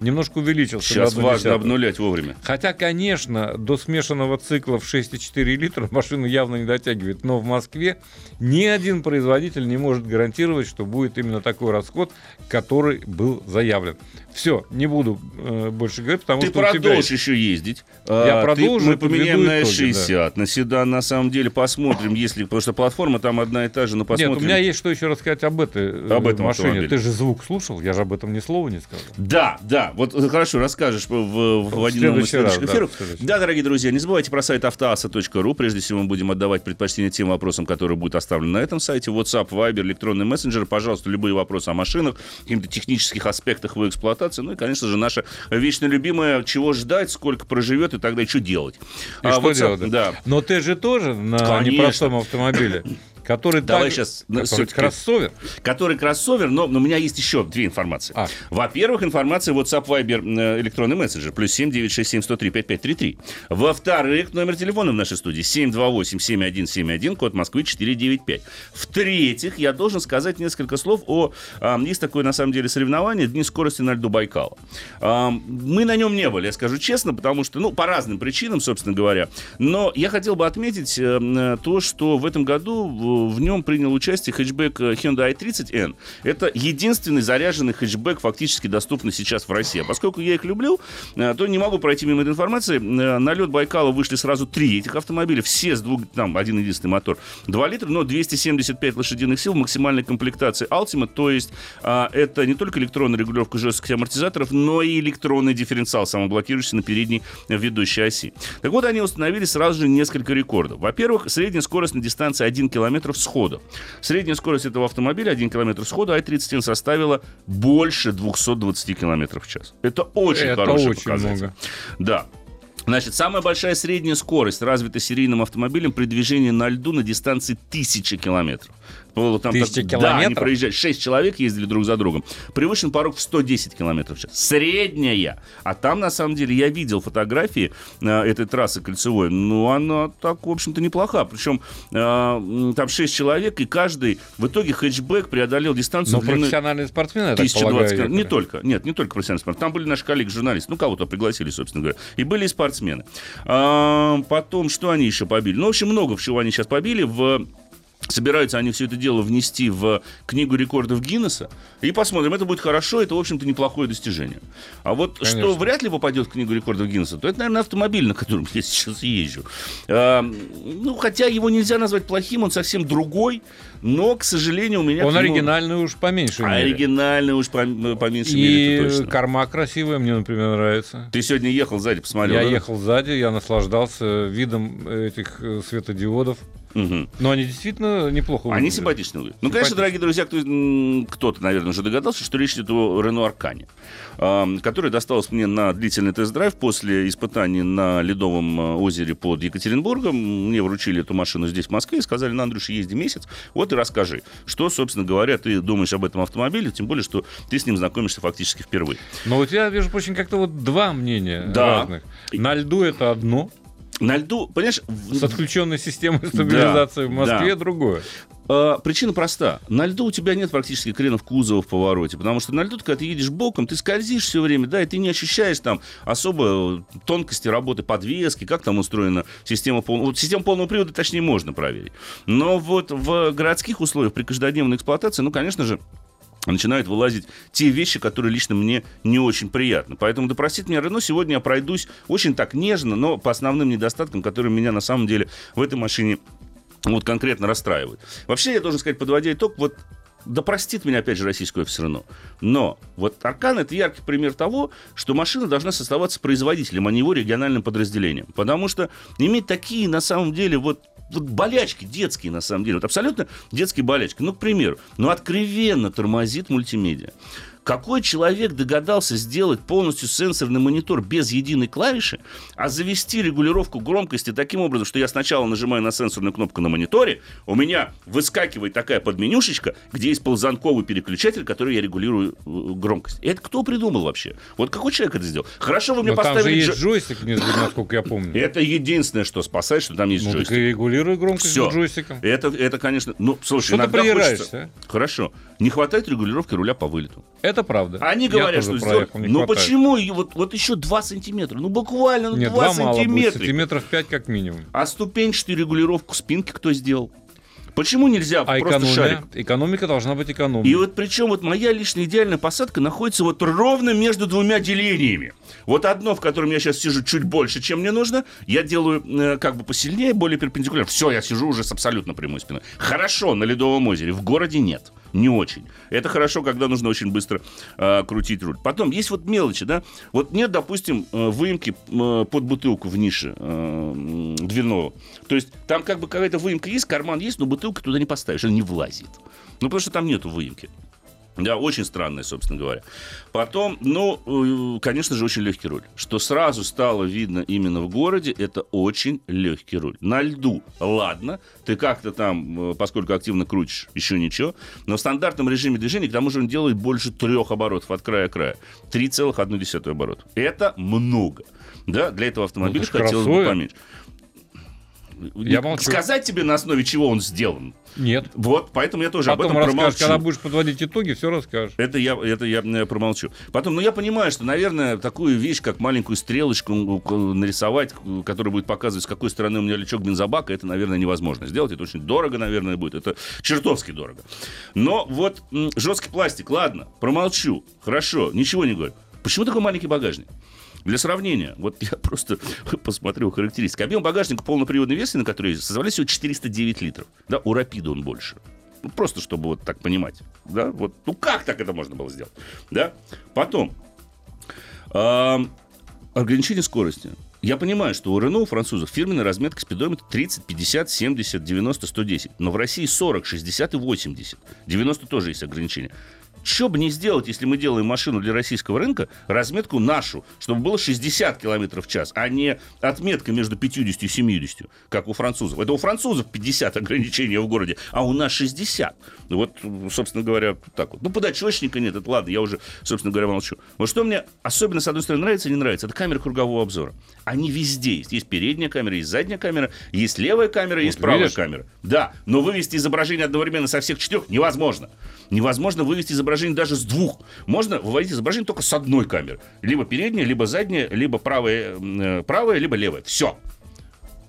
Speaker 3: немножко увеличился.
Speaker 2: Сейчас важно
Speaker 3: 1,1.
Speaker 2: обнулять вовремя.
Speaker 3: Хотя, конечно, до смешанного цикла в 6,4 литра [laughs] машина явно не дотягивает. Но в Москве ни один производитель не может гарантировать, что будет именно такой расход, который был заявлен. Все, не буду э, больше говорить, потому
Speaker 2: Ты
Speaker 3: что у тебя
Speaker 2: продолжишь еще ездить.
Speaker 3: Я
Speaker 2: А, ты-
Speaker 3: продолжу
Speaker 2: Мы
Speaker 3: и подведу
Speaker 2: поменяем на
Speaker 3: итоги,
Speaker 2: S60, на седан, на самом деле, посмотрим, если... Потому что платформа там одна и та же, но посмотрим.
Speaker 3: Нет, у меня есть что еще рассказать об этой э,
Speaker 2: Об этом
Speaker 3: машине.
Speaker 2: автомобиле.
Speaker 3: Ты же звук слушал, я же об этом ни слова не сказал.
Speaker 2: Да, да, вот э, хорошо, расскажешь в, в, в
Speaker 3: В
Speaker 2: один из
Speaker 3: раз,
Speaker 2: следующих
Speaker 3: да,
Speaker 2: эфиров.
Speaker 3: следующий.
Speaker 2: Да, дорогие друзья, не забывайте про сайт автоаса.ру. Прежде всего, мы будем отдавать предпочтение тем вопросам, которые будут оставлены на этом сайте. WhatsApp, Viber, электронный мессенджер. Пожалуйста, любые вопросы о машинах, каких-то технических аспектах его эксплуатации. Ну и, конечно же, наша вечно любимая, чего ждать, сколько проживет и тогда что делать.
Speaker 3: И
Speaker 2: А,
Speaker 3: что
Speaker 2: WhatsApp,
Speaker 3: делать?
Speaker 2: Да.
Speaker 3: Но ты же тоже на
Speaker 2: Конечно.
Speaker 3: непростом автомобиле, [laughs] который
Speaker 2: Давай
Speaker 3: так-
Speaker 2: щас,
Speaker 3: который кроссовер.
Speaker 2: который кроссовер, но, но у меня есть еще две информации.
Speaker 3: А.
Speaker 2: Во-первых, информация WhatsApp, Viber, э, электронный мессенджер, плюс 7 967 103 5533. Во-вторых, номер телефона в нашей студии 728 7171, код Москвы 495. В-третьих, я должен сказать несколько слов о... а, есть такое, на самом деле, соревнование Дни скорости на льду Байкала. А, мы на нем не были, я скажу честно, потому что, ну, по разным причинам, собственно говоря. Но я хотел бы отметить э, э, то, что в этом году в, нем принял участие хэтчбэк э, Hyundai i30N. Это единственный заряженный хэтчбэк, фактически доступный сейчас в России. А поскольку я их люблю, э, то не могу пройти мимо этой информации. Э, На лед Байкала вышли сразу три этих автомобиля, все с двух, там, один единственный мотор, 2 литра, но 275 лошадиных сил в максимальной комплектации Ultimate, то есть а, это не только электронная регулировка жесткости амортизаторов, но и электронный дифференциал, самоблокирующийся на передней ведущей оси. Так вот, они установили сразу же несколько рекордов. Во-первых, средняя скорость на дистанции 1 км схода. Средняя скорость этого автомобиля 1 км схода i30N составила больше 220 км в час. Это очень
Speaker 3: Это
Speaker 2: хороший
Speaker 3: очень
Speaker 2: показатель.
Speaker 3: много.
Speaker 2: Да. Значит, самая большая средняя скорость развита серийным автомобилем при движении на льду на дистанции 1000 километров. Было Там
Speaker 3: Тысяча
Speaker 2: так- Да, они
Speaker 3: километров?
Speaker 2: проезжали. Шесть человек ездили друг за другом. Превышен порог в 110 километров в час. Средняя. А там, на самом деле, я видел фотографии э, этой трассы кольцевой. Ну, она так, в общем-то, неплоха. Причем э, там 6 человек, и каждый в итоге хэтчбэк преодолел дистанцию
Speaker 3: Но
Speaker 2: длиной-
Speaker 3: профессиональные спортсмены, я так
Speaker 2: 1020
Speaker 3: полагаю,
Speaker 2: километров. Не только, нет, не только профессиональные спортсмены. Там были наши коллеги-журналисты, ну, кого-то пригласили, собственно говоря. И были и спортсмены. А, потом, что они еще побили? Ну, в общем, много чего они сейчас побили в Собираются они все это дело внести в книгу рекордов Гиннесса. И посмотрим, это будет хорошо, это, в общем-то, неплохое достижение. А вот что
Speaker 3: Конечно.
Speaker 2: вряд ли попадет в книгу рекордов Гиннесса, то это, наверное, автомобиль, на котором [laughs] я сейчас езжу. А, ну, хотя его нельзя назвать плохим, он совсем другой, но, к сожалению, у меня...
Speaker 3: Он
Speaker 2: нему-
Speaker 3: оригинальный уж по меньшей мере.
Speaker 2: Оригинальный уж по, по меньшей мере,
Speaker 3: И
Speaker 2: точно.
Speaker 3: корма красивая, мне, например, нравится.
Speaker 2: Ты сегодня ехал сзади, посмотрел,
Speaker 3: Я
Speaker 2: да?
Speaker 3: ехал сзади, я наслаждался видом этих э, светодиодов.
Speaker 2: Мгм.
Speaker 3: Но они действительно неплохо
Speaker 2: Они
Speaker 3: выглядят.
Speaker 2: симпатичны выглядят. Ну, конечно, дорогие друзья, кто, кто-то, наверное, уже догадался, что речь идет о Рено Аркане, который досталась мне на длительный тест-драйв после испытаний на Ледовом э, озере под Екатеринбургом. Мне вручили эту машину здесь, в Москве, и сказали, на, Андрюш, езди месяц, вот и расскажи, что, собственно говоря, ты думаешь об этом автомобиле, тем более, что ты с ним знакомишься фактически впервые.
Speaker 3: Но у тебя, между прочим, как-то вот два мнения
Speaker 2: Да.
Speaker 3: разных. На льду это одно,
Speaker 2: На льду, понимаешь,
Speaker 3: с отключенной системой стабилизации в Москве
Speaker 2: да.
Speaker 3: другое.
Speaker 2: А, Причина проста. На льду у тебя нет практически кренов кузова в повороте, потому что на льду, когда ты едешь боком, ты скользишь все время, да, и ты не ощущаешь там особо тонкости работы подвески, как там устроена система полного... Вот систему полного привода, точнее, можно проверить. Но вот в городских условиях, при каждодневной эксплуатации, ну, конечно же, начинают вылазить те вещи, которые лично мне не очень приятны. Поэтому, да меня Рено, сегодня я пройдусь очень так нежно, но по основным недостаткам, которые меня на самом деле в этой машине вот конкретно расстраивают. Вообще, я должен сказать, подводя итог, вот да простит меня, опять же, российское все равно. Но вот Аркан — это яркий пример того, что машина должна создаваться производителем, а не его региональным подразделением. Потому что иметь такие, на самом деле, вот вот болячки детские, на самом деле, вот абсолютно детские болячки. Ну, к примеру, ну, откровенно тормозит мультимедиа. Какой человек догадался сделать полностью сенсорный монитор без единой клавиши, а завести регулировку громкости таким образом, что я сначала нажимаю на сенсорную кнопку на мониторе, у меня выскакивает такая подменюшечка, где есть ползанковый переключатель, который я регулирую э, громкость. Это кто придумал вообще? Вот какой человек это сделал? Хорошо, вы мне
Speaker 3: Но там же
Speaker 2: поставили...
Speaker 3: есть
Speaker 2: джо-
Speaker 3: джойстик, насколько я помню.
Speaker 2: Это единственное, что спасает, что там есть
Speaker 3: Ну,
Speaker 2: джойстик.
Speaker 3: и регулируй громкость
Speaker 2: Всё.
Speaker 3: джойстиком.
Speaker 2: Это, это, конечно... Ну, слушай,
Speaker 3: Что
Speaker 2: иногда хочется... Хорошо. Не хватает регулировки руля по вылету.
Speaker 3: Это правда.
Speaker 2: Они
Speaker 3: Я
Speaker 2: говорят, что сделать... Ну почему? И Вот, вот еще 2 сантиметра. Ну буквально ну,
Speaker 3: Нет,
Speaker 2: 2
Speaker 3: два мало будет,
Speaker 2: сантиметра.
Speaker 3: сантиметров 5 как минимум.
Speaker 2: А ступенчатую регулировку спинки кто сделал? Почему нельзя
Speaker 3: А
Speaker 2: просто
Speaker 3: экономия?
Speaker 2: шарик?
Speaker 3: Экономика должна быть экономной.
Speaker 2: И вот причем вот моя личная идеальная посадка находится вот ровно между двумя делениями. Вот одно, в котором я сейчас сижу чуть больше, чем мне нужно, я делаю э, как бы посильнее, более перпендикулярно. Все, я сижу уже с абсолютно прямой спиной. Хорошо, на Ледовом озере, в городе нет. Не очень. Это хорошо, когда нужно очень быстро э, крутить руль. Потом есть вот мелочи, да. Вот нет, допустим, э, выемки э, под бутылку в нише э, дверного. То есть там как бы какая-то выемка есть, карман есть, но бутылку туда не поставишь, она не влазит. Ну, потому что там нету выемки. Да, очень странное, собственно говоря. Потом, ну, э, конечно же, очень легкий руль. Что сразу стало видно именно в городе, это очень легкий руль. На льду, ладно, ты как-то там, э, поскольку активно крутишь, еще ничего. Но в стандартном режиме движения, к тому же, он делает больше трех оборотов от края к краю. 3,1 оборот. Это много. Да, для этого автомобиля
Speaker 3: Ну, это
Speaker 2: хотелось бы
Speaker 3: кроссовер.
Speaker 2: поменьше.
Speaker 3: Я молчу.
Speaker 2: Сказать тебе, на основе чего он сделан.
Speaker 3: Нет.
Speaker 2: Вот, поэтому я тоже
Speaker 3: Потом
Speaker 2: об этом
Speaker 3: расскажешь,
Speaker 2: промолчу.
Speaker 3: когда будешь подводить итоги, все расскажешь.
Speaker 2: Это я, это я э, промолчу. Потом, ну я понимаю, что, наверное, такую вещь, как маленькую стрелочку нарисовать, которая будет показывать, с какой стороны у меня лючок бензобака, это, наверное, невозможно сделать. Это очень дорого, наверное, будет. Это чертовски дорого. Но вот жесткий пластик, ладно, промолчу. Хорошо, ничего не говорю. Почему такой маленький багажник? Для сравнения, вот я [laughs] просто посмотрел характеристики. Объем багажника полноприводной версии, на которой составляет всего 409 литров. Да, у Рапида он больше. Ну, просто чтобы вот так понимать. Да, вот, ну как так это можно было сделать? Да? Потом, ам, ограничение скорости. Я понимаю, что у Рено, у французов, фирменная разметка спидометра 30, 50, 70, 90, 110. Но в России 40, 60 и 80. 90 тоже есть ограничения. Что бы не сделать, если мы делаем машину для российского рынка, разметку нашу, чтобы было 60 км в час, а не отметка между 50 и 70, как у французов. Это у французов 50 [laughs] ограничения в городе, а у нас 60. Ну Вот, собственно говоря, так вот. Ну, подочечника нет, это ладно, я уже, собственно говоря, молчу. Вот что мне особенно, с одной стороны, нравится и не нравится, это камера кругового обзора. Они везде есть. Есть передняя камера, есть задняя камера, есть левая камера, есть правая
Speaker 3: видишь?
Speaker 2: камера. Да, но вывести изображение одновременно со всех четырех невозможно. Невозможно вывести изображение даже с двух. Можно выводить изображение только с одной камеры. Либо передняя, либо задняя, либо правая, э, правая либо левая. Все.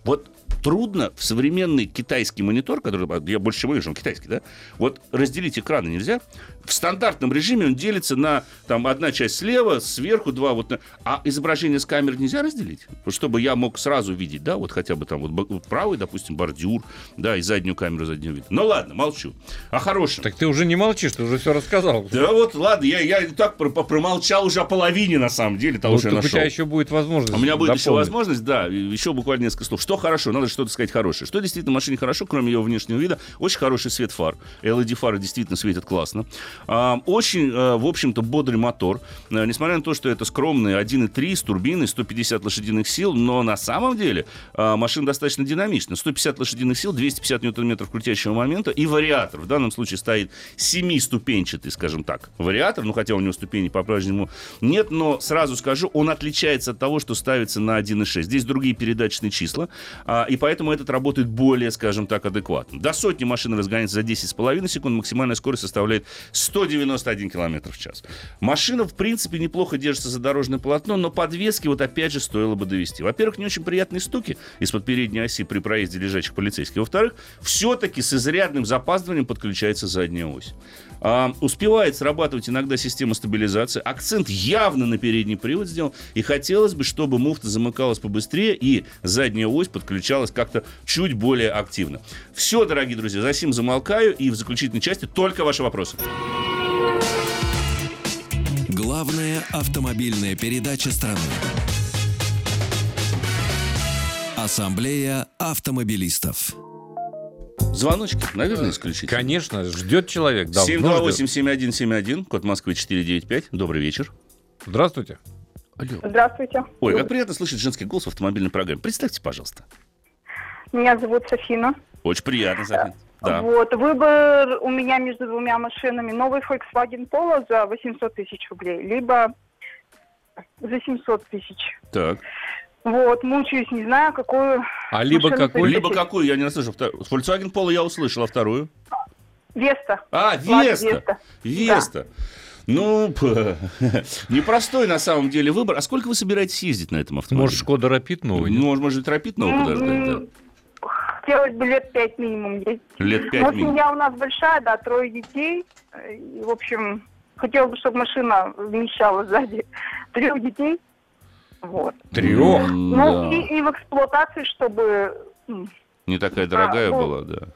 Speaker 2: Вот трудно в современный китайский монитор, который, я больше всего вижу, он китайский, да, вот разделить экраны нельзя. В стандартном режиме он делится на, там, одна часть слева, сверху два, вот, на- а изображение с камеры нельзя разделить? Чтобы я мог сразу видеть, да, вот хотя бы там вот, правый, допустим, бордюр, да, и заднюю камеру заднего вида. Ну ладно, молчу. О хорошем.
Speaker 3: Так ты уже не молчишь, ты уже все рассказал.
Speaker 2: Да вот, ладно, я, я так про- промолчал уже о половине, на самом деле, того,
Speaker 3: Вот
Speaker 2: что я
Speaker 3: так у
Speaker 2: нашел.
Speaker 3: тебя еще будет возможность.
Speaker 2: У меня будет еще
Speaker 3: дополнить.
Speaker 2: возможность, да, еще буквально несколько слов. Что хорошо, надо что-то сказать хорошее. Что действительно в машине хорошо, кроме ее внешнего вида, очень хороший свет фар. LED-фары действительно светят классно. А, очень, а, в общем-то, бодрый мотор. А, несмотря на то, что это скромный 1.3 с турбиной, 150 лошадиных сил, но на самом деле а, машина достаточно динамична. 150 лошадиных сил, 250 ньютон-метров крутящего момента и вариатор. В данном случае стоит семиступенчатый, скажем так, вариатор, ну хотя у него ступеней по-прежнему нет, но сразу скажу, он отличается от того, что ставится на 1.6. Здесь другие передаточные числа, а, и поэтому этот работает более, скажем так, адекватно. До сотни машина разгоняется за 10,5 секунд, максимальная скорость составляет 191 км в час. Машина, в принципе, неплохо держится за дорожное полотно, но подвески вот опять же стоило бы довести. Во-первых, не очень приятные стуки из-под передней оси при проезде лежачих полицейских. Во-вторых, все-таки с изрядным запаздыванием подключается задняя ось. А, успевает срабатывать иногда система стабилизации. Акцент явно на передний привод сделан. И хотелось бы, чтобы муфта замыкалась побыстрее и задняя ось подключалась как-то чуть более активно. Все, дорогие друзья, за сим замолкаю. И в заключительной части только ваши вопросы.
Speaker 1: Главная автомобильная передача страны. Ассамблея автомобилистов.
Speaker 2: Звоночки, наверное, исключительно.
Speaker 3: Конечно, ждет человек. давно ждет.
Speaker 2: 728-7171, код Москвы 495. Добрый вечер.
Speaker 3: Здравствуйте.
Speaker 2: Алло.
Speaker 5: Здравствуйте.
Speaker 2: Ой, как приятно слышать женский голос в автомобильной программе. Представьте, пожалуйста.
Speaker 5: Меня зовут Софина.
Speaker 2: Очень приятно, София. Да.
Speaker 5: Вот, выбор у меня между двумя машинами. Новый Volkswagen Polo за 800 тысяч рублей, либо за 700 тысяч.
Speaker 2: Так.
Speaker 5: Вот, мучаюсь, не знаю, какую
Speaker 3: А либо
Speaker 5: выбрать.
Speaker 2: Либо какую, я не расслышал. Volkswagen Polo я услышал, а вторую?
Speaker 5: Веста.
Speaker 2: А, Веста.
Speaker 5: Веста.
Speaker 2: Веста. Ну, п- [laughs] непростой на самом деле выбор. А сколько вы собираетесь ездить на этом автомобиле?
Speaker 3: Может, Шкода Рапид новый?
Speaker 2: Ну, может, Рапид новый подождать, да?
Speaker 5: Хотелось бы лет пять минимум ездить.
Speaker 2: Лет пять
Speaker 5: Но
Speaker 2: минимум.
Speaker 5: семья у нас большая, да, трое детей. И, в общем, хотелось бы, чтобы машина вмещала сзади [laughs] трех детей. Вот.
Speaker 3: Трех?
Speaker 5: Ну,
Speaker 2: да.
Speaker 5: и, и в эксплуатации, чтобы,
Speaker 2: Не такая дорогая
Speaker 5: А, ну,
Speaker 2: была, да.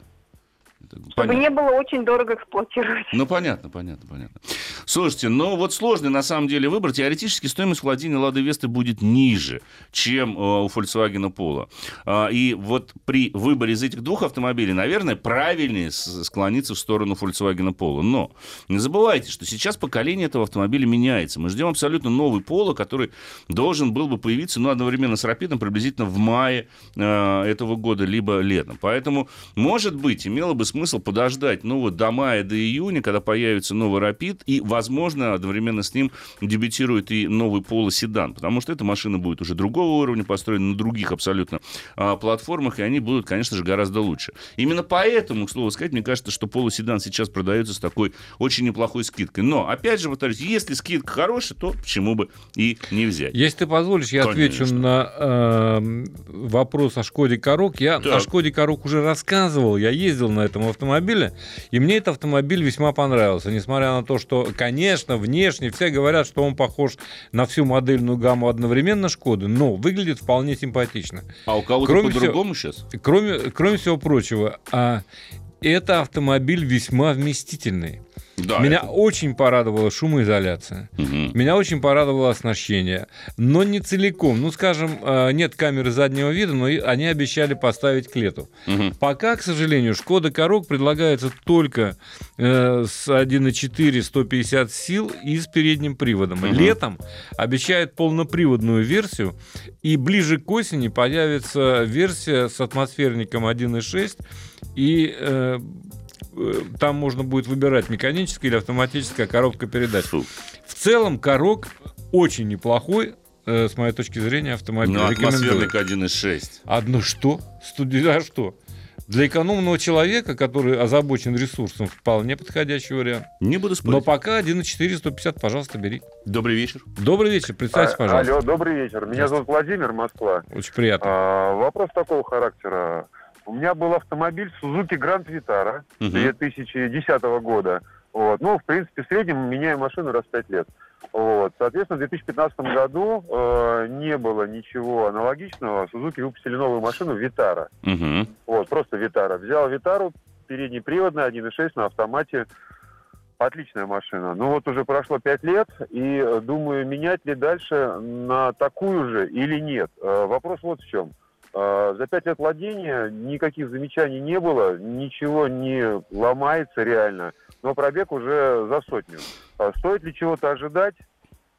Speaker 5: Чтобы
Speaker 2: понятно.
Speaker 5: не было очень дорого эксплуатировать.
Speaker 2: Ну, понятно, понятно, понятно. Слушайте, ну вот сложный на самом деле выбор. Теоретически стоимость владения Лады Весты будет ниже, чем э, у Volkswagen Polo. А, И вот при выборе из этих двух автомобилей, наверное, правильнее склониться в сторону Volkswagen Polo. Но не забывайте, что сейчас поколение этого автомобиля меняется. Мы ждем абсолютно новый Polo, который должен был бы появиться, ну, одновременно с Рапидом, приблизительно в мае э, этого года, либо летом. Поэтому, может быть, имело бы смысл подождать, ну, вот до мая, до июня, когда появится новый Рапид, и, одновременно с ним дебютирует и новый Polo седан, потому что эта машина будет уже другого уровня, построена на других абсолютно а, платформах, и они будут, конечно же, гораздо лучше. Именно поэтому, к слову сказать, мне кажется, что Polo седан сейчас продается с такой очень неплохой скидкой. Но, опять же, повторюсь, если скидка хорошая, то почему бы и не взять.
Speaker 3: Если ты позволишь, я отвечу
Speaker 2: Конечно.
Speaker 3: на эм, вопрос о Шкоде Корок. Я
Speaker 2: Так.
Speaker 3: о Шкоде Корок уже рассказывал, я ездил на этом автомобиле, и мне этот автомобиль весьма понравился. Несмотря на то, что, конечно, внешне все говорят, что он похож на всю модельную гамму одновременно Шкоды, но выглядит вполне симпатично.
Speaker 2: А у кого-то
Speaker 3: Кроме
Speaker 2: по-другому сейчас?
Speaker 3: Кроме, кроме всего прочего, а, это автомобиль весьма вместительный.
Speaker 2: Да.
Speaker 3: Меня
Speaker 2: это-
Speaker 3: очень порадовала шумоизоляция.
Speaker 2: Мгм.
Speaker 3: Меня очень порадовало оснащение, но не целиком. Ну, скажем, э, нет камеры заднего вида, но они обещали поставить клету.
Speaker 2: Мгм.
Speaker 3: Пока, к сожалению, Шкода Корок предлагается только э, с 1.4 150 сил и с передним приводом.
Speaker 2: Мгм.
Speaker 3: Летом обещают полноприводную версию, и ближе к осени появится версия с атмосферником 1.6 и э, там можно будет выбирать механическая или автоматическая коробка передач.
Speaker 2: Фу.
Speaker 3: В целом, Корок очень неплохой, э, с моей точки зрения, автомобиль.
Speaker 2: Ну, атмосферник 1.6.
Speaker 3: Одно что? Студи... А что? Для экономного человека, который озабочен ресурсом, вполне подходящий вариант.
Speaker 2: Не буду
Speaker 3: Но
Speaker 2: спорить.
Speaker 3: пока 1.4 150, пожалуйста, бери.
Speaker 2: Добрый вечер.
Speaker 3: Добрый вечер, представьте,
Speaker 6: А-
Speaker 3: пожалуйста.
Speaker 6: Алло, добрый вечер. Меня зовут Владимир, Москва.
Speaker 3: Очень приятно.
Speaker 6: А, вопрос такого характера. У меня был автомобиль Suzuki Grand Vitara
Speaker 2: Мгм.
Speaker 6: 2010 года. Вот. Ну, в принципе, в среднем меняю машину раз в 5 лет. Вот. Соответственно, в 2015 году э, не было ничего аналогичного. Suzuki выпустили новую машину Vitara.
Speaker 2: Мгм.
Speaker 6: Вот, просто Витара. Взял Витару, переднеприводная, 1.6 на автомате. Отличная машина. Ну вот уже прошло 5 лет, и э, думаю, менять ли дальше на такую же или нет. Э, Вопрос вот в чем. Э, За 5 лет владения никаких замечаний не было, ничего не ломается реально, но пробег уже за сотню. А Стоит ли чего-то ожидать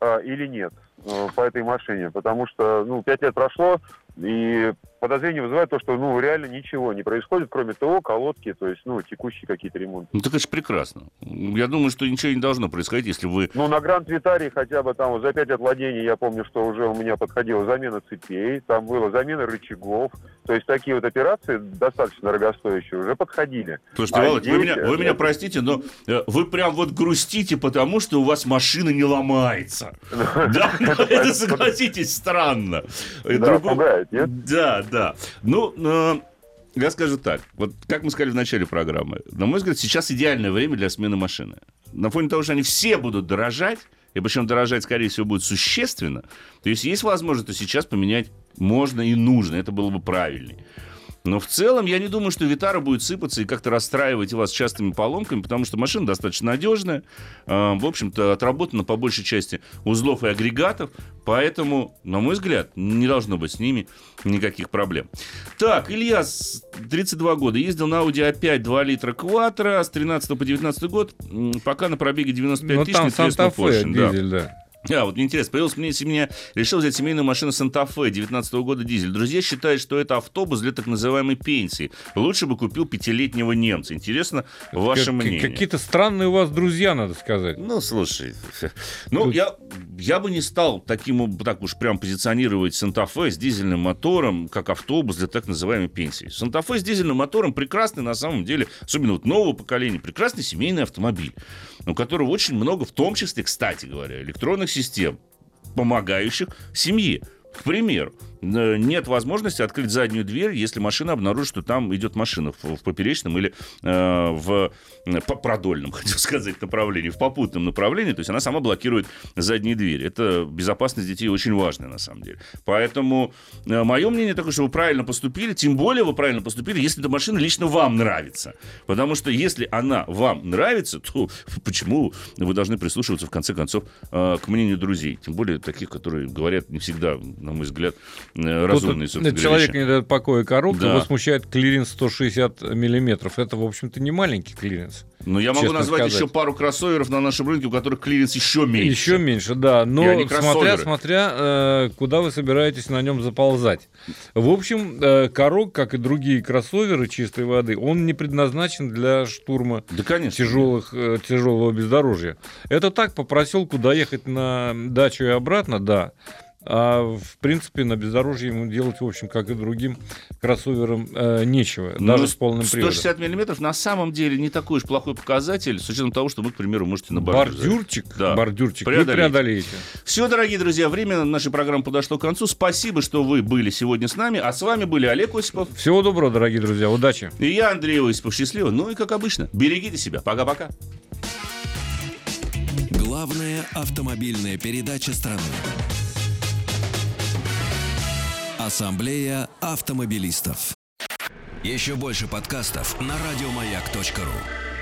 Speaker 6: э, или нет э, по этой машине? Потому что, ну, 5 лет прошло, и подозрение вызывает то, что, ну, реально ничего не происходит, кроме ТО, колодки, то есть, ну, текущие какие-то ремонты.
Speaker 2: Ну, так это же прекрасно. Я думаю, что ничего не должно происходить, если вы...
Speaker 6: Ну, на Гранд Витарии хотя бы там вот за 5 лет владения, я помню, что уже у меня подходила замена цепей, там была замена рычагов, то есть такие вот операции достаточно дорогостоящие уже подходили.
Speaker 2: Слушайте,
Speaker 6: А
Speaker 2: Володь, вы
Speaker 6: здесь,
Speaker 2: меня, вы
Speaker 6: э,
Speaker 2: меня простите, но э, вы прям вот грустите, потому что у вас машина не ломается. [laughs] Да, [laughs] это, согласитесь, странно. И
Speaker 6: Да,
Speaker 2: другого-
Speaker 6: пугает, нет?
Speaker 2: Да, да. Ну, э, я скажу так. Вот как мы сказали в начале программы, на мой взгляд, сейчас идеальное время для смены машины. На фоне того, что они все будут дорожать, и причем дорожать, скорее всего, будет существенно, то есть есть возможность, то сейчас поменять можно и нужно. Это было бы правильней. Но в целом я не думаю, что Витара будет сыпаться и как-то расстраивать вас частыми поломками, потому что машина достаточно надежная, э, в общем-то, отработана по большей части узлов и агрегатов, поэтому, на мой взгляд, не должно быть с ними никаких проблем. Так, Илья, 32 года, ездил на Audi A5 2 литра Quattro с 13 по 19 год, пока на пробеге 95
Speaker 3: Ну,
Speaker 2: тысяч
Speaker 3: там Санта-Фе,
Speaker 2: поршень. Да.
Speaker 3: да.
Speaker 2: А, вот мне интересно, появилась мне семья, решил взять семейную машину Санта-Фе 19 года дизель. Друзья считают, что это автобус для так называемой пенсии. Лучше бы купил пятилетнего немца. Интересно ваше
Speaker 3: Как-
Speaker 2: мнение.
Speaker 3: Какие-то странные у вас друзья, надо сказать.
Speaker 2: Ну, слушай, [laughs] ну,
Speaker 3: Тут-
Speaker 2: я, я бы не стал таким, так уж прям позиционировать Санта-Фе с дизельным мотором, как автобус для так называемой пенсии. Санта-Фе с дизельным мотором прекрасный, на самом деле, особенно вот нового поколения, прекрасный семейный автомобиль, у которого очень много, в том числе, кстати говоря, электронных систем, помогающих семье. К примеру, нет возможности открыть заднюю дверь, если машина обнаружит, что там идет машина в, поперечном или э, в э, по- продольном, [laughs] хотел сказать, направлении, в попутном направлении. То есть она сама блокирует задние двери. Это безопасность детей очень важная, на самом деле. Поэтому э, мое мнение такое, что вы правильно поступили, тем более вы правильно поступили, если эта машина лично вам нравится. Потому что если она вам нравится, то [laughs] почему вы должны прислушиваться, в конце концов, э, к мнению друзей? Тем более таких, которые говорят не всегда, на мой взгляд, э, разумные,
Speaker 3: Тут
Speaker 2: собственно говоря,
Speaker 3: человек
Speaker 2: вещи.
Speaker 3: не дает покоя коробка,
Speaker 2: Да.
Speaker 3: его смущает клиренс 160 миллиметров. Это, в общем-то, не маленький клиренс.
Speaker 2: Но я могу назвать
Speaker 3: сказать.
Speaker 2: еще пару кроссоверов на нашем рынке, у которых клиренс еще меньше.
Speaker 3: Еще меньше, да. Но смотря, смотря э, куда вы собираетесь на нем заползать. В общем, э, Корок, как и другие кроссоверы чистой воды, он не предназначен для штурма
Speaker 2: Да, конечно.
Speaker 3: тяжелых, э, тяжелого бездорожья. Это так, по проселку доехать на дачу и обратно, да. А в принципе на бездорожье ему делать, в общем, как и другим кроссоверам, э, нечего,
Speaker 2: Ну,
Speaker 3: даже с полным приводом.
Speaker 2: 160 миллиметров на самом деле не такой уж плохой показатель, с учетом того, что вы, к примеру, можете на бордюр.
Speaker 3: Бордюрчик,
Speaker 2: Да.
Speaker 3: бордюрчик вы
Speaker 2: Преодолеть.
Speaker 3: преодолеете.
Speaker 2: Все, дорогие друзья, время нашей программы подошло к концу. Спасибо, что вы были сегодня с нами. А с вами были Олег Осипов
Speaker 3: Всего доброго, дорогие друзья, удачи.
Speaker 2: и я, Андрей Осипов. Счастливо. Ну и, как обычно, берегите себя. Пока-пока.
Speaker 1: Главная автомобильная передача страны. Ассамблея автомобилистов. Еще больше подкастов на радиомаяк.ру.